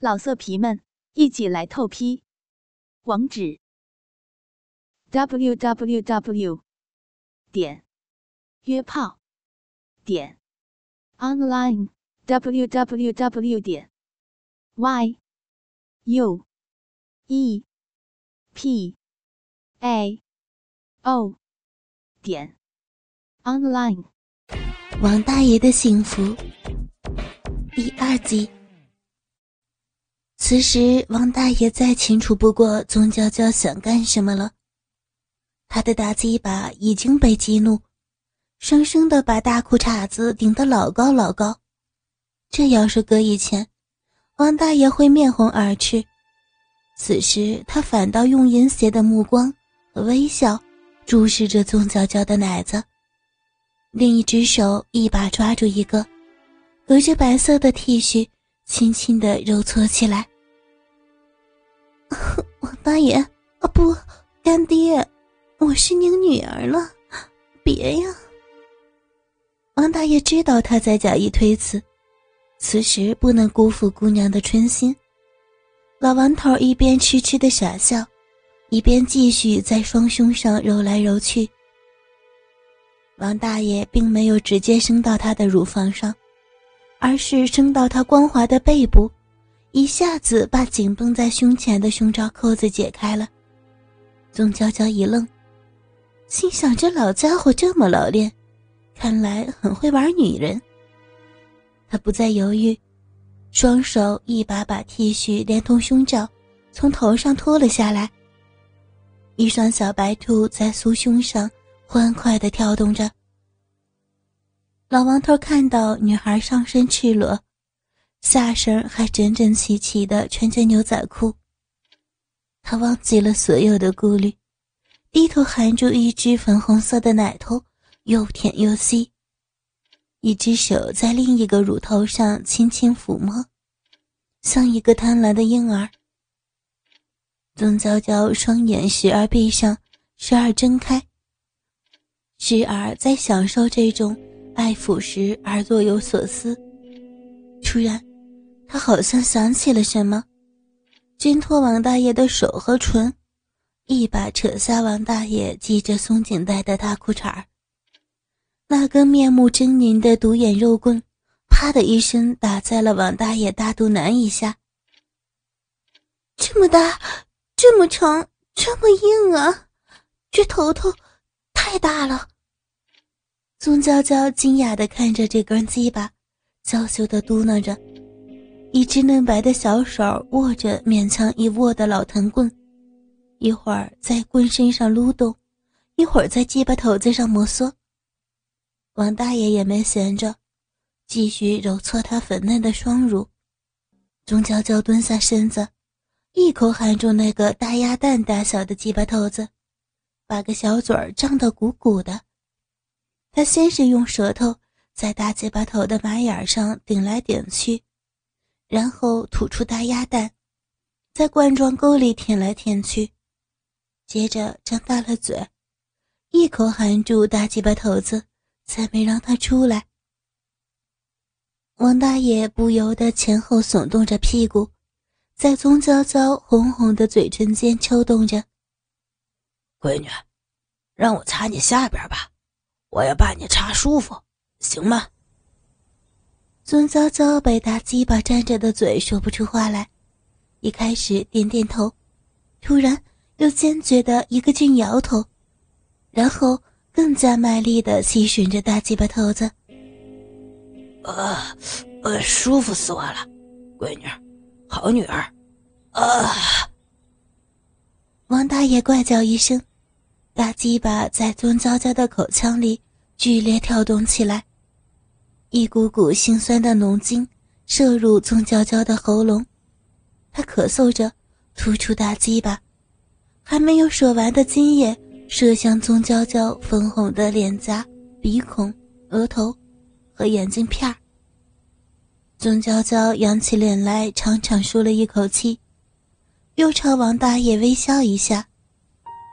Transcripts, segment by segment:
老色皮们，一起来透批！网址：w w w 点约炮点 online w w w 点 y u e p a o 点 online。王大爷的幸福第二集。此时，王大爷再清楚不过宗娇娇想干什么了。他的大鸡巴已经被激怒，生生的把大裤衩子顶得老高老高。这要是搁以前，王大爷会面红耳赤。此时，他反倒用淫邪的目光和微笑注视着宗娇娇的奶子，另一只手一把抓住一个隔着白色的 T 恤。轻轻的揉搓起来。王大爷，啊不，干爹，我是您女儿了，别呀！王大爷知道他在假意推辞，此时不能辜负姑娘的春心。老王头一边痴痴的傻笑，一边继续在双胸上揉来揉去。王大爷并没有直接升到她的乳房上。而是升到他光滑的背部，一下子把紧绷在胸前的胸罩扣子解开了。宗娇娇一愣，心想：这老家伙这么老练，看来很会玩女人。他不再犹豫，双手一把把 T 恤连同胸罩从头上脱了下来。一双小白兔在酥胸上欢快地跳动着。老王头看到女孩上身赤裸，下身还整整齐齐的穿着牛仔裤，他忘记了所有的顾虑，低头含住一只粉红色的奶头，又舔又吸，一只手在另一个乳头上轻轻抚摸，像一个贪婪的婴儿。宗娇娇双眼时而闭上，时而睁开，时而在享受这种。爱抚时而若有所思，突然，他好像想起了什么，挣脱王大爷的手和唇，一把扯下王大爷系着松紧带的大裤衩。那根面目狰狞的独眼肉棍，啪的一声打在了王大爷大肚腩以下。这么大，这么长，这么硬啊！这头头太大了。宗娇娇惊讶地看着这根鸡巴，娇羞地嘟囔着，一只嫩白的小手握着勉强一握的老藤棍，一会儿在棍身上撸动，一会儿在鸡巴头子上摩挲。王大爷也没闲着，继续揉搓他粉嫩的双乳。钟娇娇蹲下身子，一口含住那个大鸭蛋大小的鸡巴头子，把个小嘴儿张得鼓鼓的。他先是用舌头在大鸡巴头的马眼上顶来顶去，然后吐出大鸭蛋，在冠状沟里舔来舔去，接着张大了嘴，一口含住大鸡巴头子，才没让它出来。王大爷不由得前后耸动着屁股，在宗娇娇红红的嘴唇间抽动着。闺女，让我擦你下边吧。我要把你插舒服，行吗？孙娇娇被大鸡巴粘着的嘴说不出话来，一开始点点头，突然又坚决的一个劲摇头，然后更加卖力的吸吮着大鸡巴头子。呃，呃，舒服死我了，闺女，好女儿，啊！王大爷怪叫一声。大鸡巴在孙娇娇的口腔里剧烈跳动起来，一股股心酸的浓精射入宗娇娇的喉咙，她咳嗽着吐出大鸡巴，还没有说完的精液射向宗娇娇粉红的脸颊、鼻孔、额头和眼镜片儿。宗娇娇扬起脸来，长长舒了一口气，又朝王大爷微笑一下，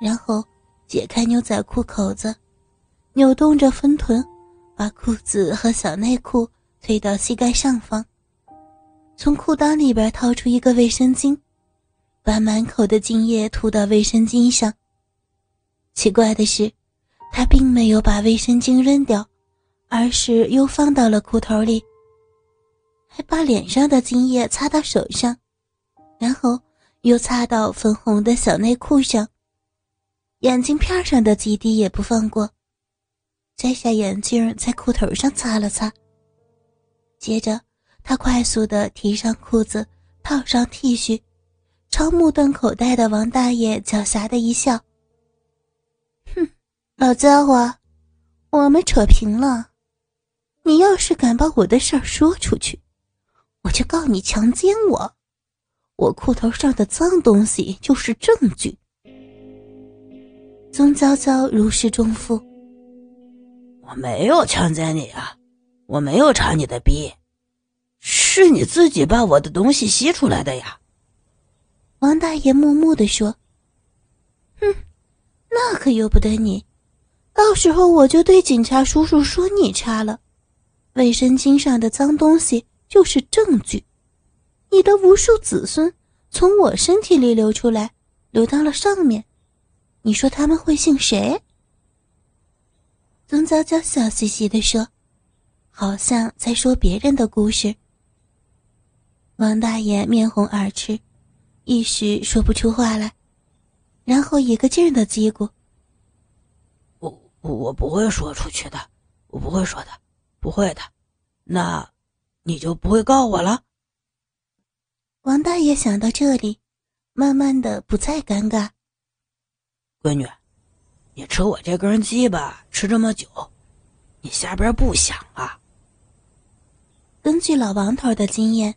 然后。解开牛仔裤口子，扭动着分臀，把裤子和小内裤推到膝盖上方。从裤裆里边掏出一个卫生巾，把满口的精液涂到卫生巾上。奇怪的是，他并没有把卫生巾扔掉，而是又放到了裤头里，还把脸上的精液擦到手上，然后又擦到粉红的小内裤上，眼镜片上的几滴也不放过。摘下眼镜，在裤头上擦了擦。接着，他快速的提上裤子，套上 T 恤，朝目瞪口呆的王大爷狡黠的一笑：“哼，老家伙，我们扯平了。你要是敢把我的事儿说出去，我就告你强奸我。我裤头上的脏东西就是证据。”宗娇娇如释重负。我没有强奸你啊，我没有插你的逼，是你自己把我的东西吸出来的呀。王大爷木木的说：“哼，那可由不得你，到时候我就对警察叔叔说你插了。卫生巾上的脏东西就是证据，你的无数子孙从我身体里流出来，流到了上面，你说他们会信谁？”宗娇娇笑嘻嘻的说：“好像在说别人的故事。”王大爷面红耳赤，一时说不出话来，然后一个劲儿的嘀咕：“我我不会说出去的，我不会说的，不会的。那，你就不会告我了？”王大爷想到这里，慢慢的不再尴尬。闺女。你吃我这根鸡巴吃这么久，你下边不想啊？根据老王头的经验，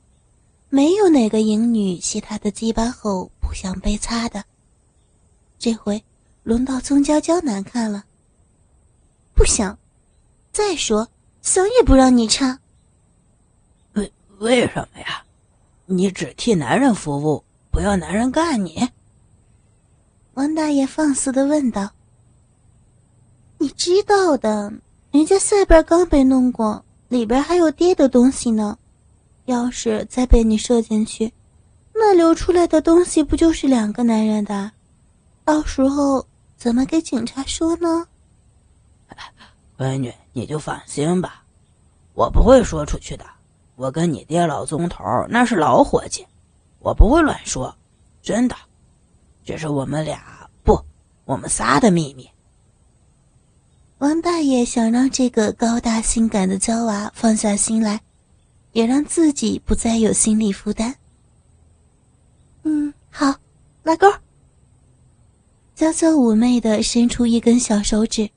没有哪个淫女吸他的鸡巴后不想被擦的。这回轮到宗娇娇难看了，不想。再说想也不让你插。为为什么呀？你只替男人服务，不要男人干你？王大爷放肆的问道。你知道的，人家下边刚被弄过，里边还有爹的东西呢。要是再被你射进去，那流出来的东西不就是两个男人的？到时候怎么给警察说呢？闺女，你就放心吧，我不会说出去的。我跟你爹老宗头那是老伙计，我不会乱说，真的，这是我们俩不，我们仨的秘密。王大爷想让这个高大性感的娇娃放下心来，也让自己不再有心理负担。嗯，好，拉钩。娇娇妩媚的伸出一根小手指，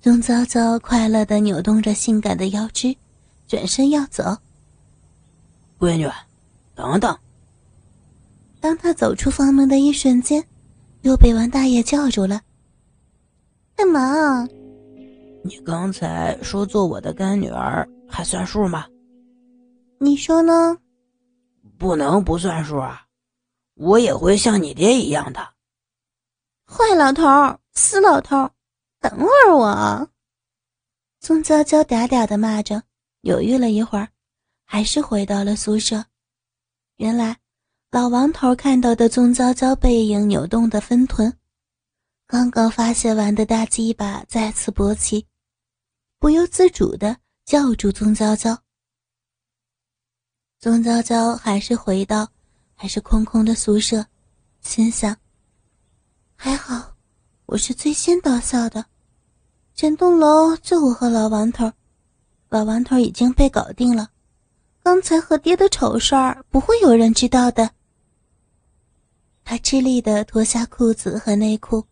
钟娇娇快乐的扭动着性感的腰肢，转身要走。闺女，等等。当他走出房门的一瞬间，又被王大爷叫住了。干嘛？你刚才说做我的干女儿还算数吗？你说呢？不能不算数啊！我也会像你爹一样的。坏老头，死老头，等会儿我！宗娇娇嗲嗲的骂着，犹豫了一会儿，还是回到了宿舍。原来，老王头看到的宗娇娇背影扭动的分臀。刚刚发泄完的大鸡巴再次勃起，不由自主的叫住宗娇娇。宗娇娇还是回到还是空空的宿舍，心想：还好我是最先到校的，整栋楼就我和老王头，老王头已经被搞定了，刚才和爹的丑事儿不会有人知道的。他吃力的脱下裤子和内裤。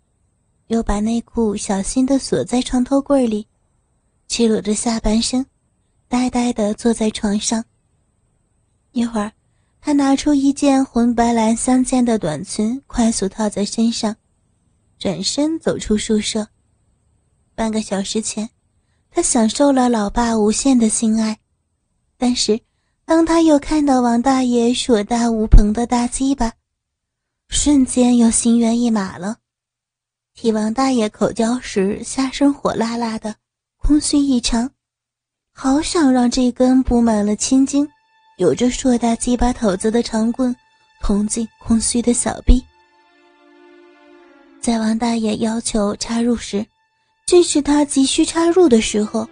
又把内裤小心的锁在床头柜里，赤裸着下半身，呆呆的坐在床上。一会儿，他拿出一件红白蓝相间的短裙，快速套在身上，转身走出宿舍。半个小时前，他享受了老爸无限的性爱，但是，当他又看到王大爷硕大无朋的大鸡巴，瞬间又心猿意马了。替王大爷口交时，下身火辣辣的，空虚异常，好想让这根布满了青筋、有着硕大鸡巴头子的长棍捅进空虚的小臂。在王大爷要求插入时，正是他急需插入的时候，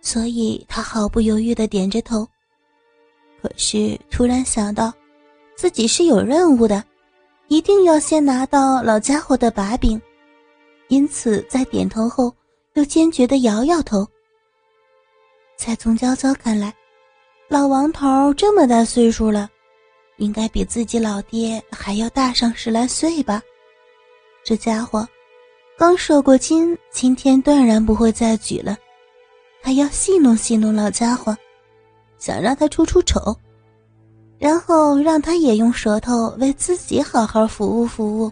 所以他毫不犹豫的点着头。可是突然想到，自己是有任务的，一定要先拿到老家伙的把柄，因此在点头后又坚决的摇摇头。在宗娇娇看来，老王头这么大岁数了，应该比自己老爹还要大上十来岁吧？这家伙刚受过惊，今天断然不会再举了，还要戏弄戏弄老家伙。想让他出出丑，然后让他也用舌头为自己好好服务服务，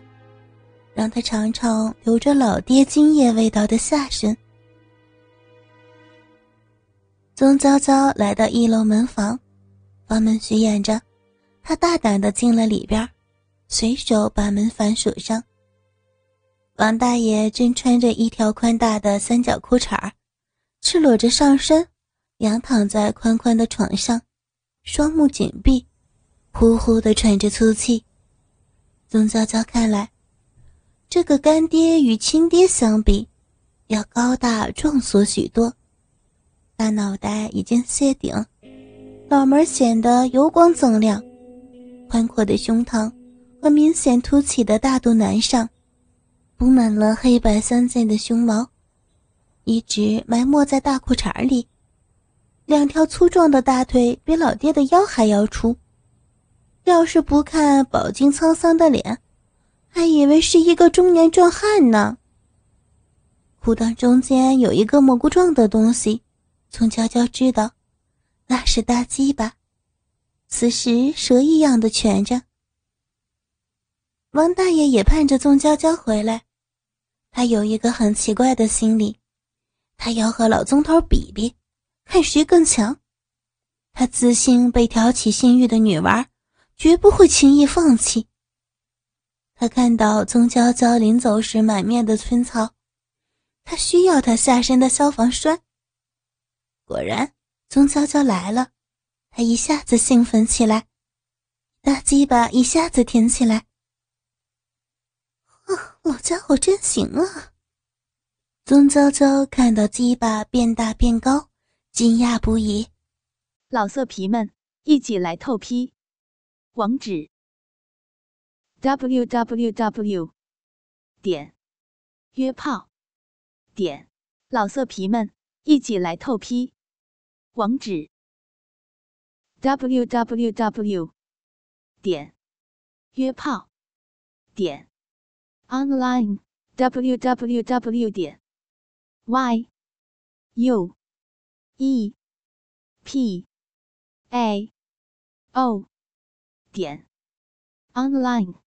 让他尝尝留着老爹精液味道的下身。宗娇娇来到一楼门房，房门虚掩着，她大胆的进了里边，随手把门反锁上。王大爷正穿着一条宽大的三角裤衩赤裸着上身。仰躺在宽宽的床上，双目紧闭，呼呼的喘着粗气。宗娇娇看来，这个干爹与亲爹相比，要高大壮硕许多。大脑袋已经谢顶，脑门显得油光锃亮，宽阔的胸膛和明显凸起的大肚腩上，布满了黑白相间的胸毛，一直埋没在大裤衩里。两条粗壮的大腿比老爹的腰还要粗，要是不看饱经沧桑的脸，还以为是一个中年壮汉呢。裤裆中间有一个蘑菇状的东西，从娇娇知道，那是大鸡巴，此时蛇一样的蜷着。王大爷也盼着宗娇娇回来，他有一个很奇怪的心理，他要和老宗头比比。看谁更强，他自信被挑起性欲的女娃，绝不会轻易放弃。他看到宗娇娇临走时满面的春草，他需要她下身的消防栓。果然，宗娇娇来了，他一下子兴奋起来，大鸡巴一下子挺起来。啊，老家伙真行啊！宗娇娇看到鸡巴变大变高。惊讶不已，老色皮们一起来透批，网址：w w w 点约炮点老色皮们一起来透批，网址：w w w 点约炮点 online w w w 点 y u。e p a o 点 online。